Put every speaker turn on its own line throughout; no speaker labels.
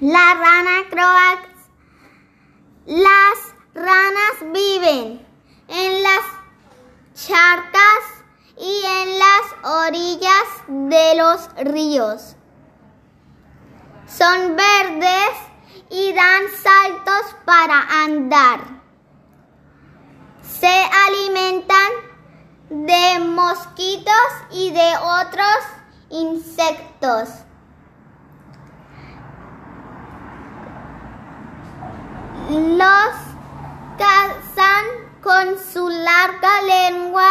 La rana croax. Las ranas viven en las charcas y en las orillas de los ríos. Son verdes y dan saltos para andar. Se alimentan de mosquitos y de otros insectos. Los cazan con su larga lengua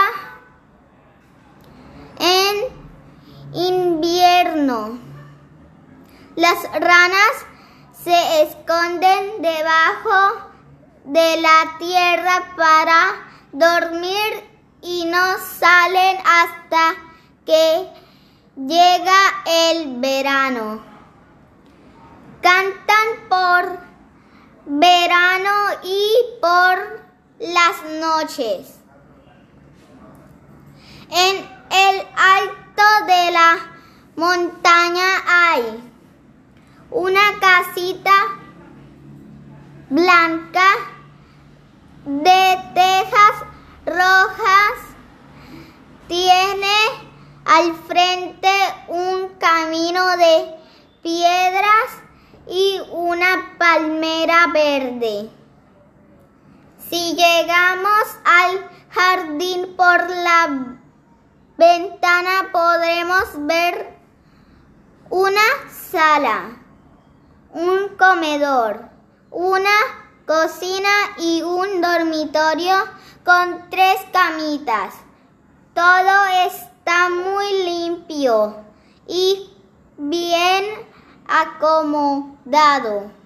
en invierno. Las ranas se esconden debajo de la tierra para dormir y no salen hasta que llega el verano por verano y por las noches. En el alto de la montaña hay una casita blanca de tejas rojas. Tiene al frente un camino de piedras y una palmera verde. Si llegamos al jardín por la ventana podremos ver una sala, un comedor, una cocina y un dormitorio con tres camitas. Todo está muy limpio y bien acomodado.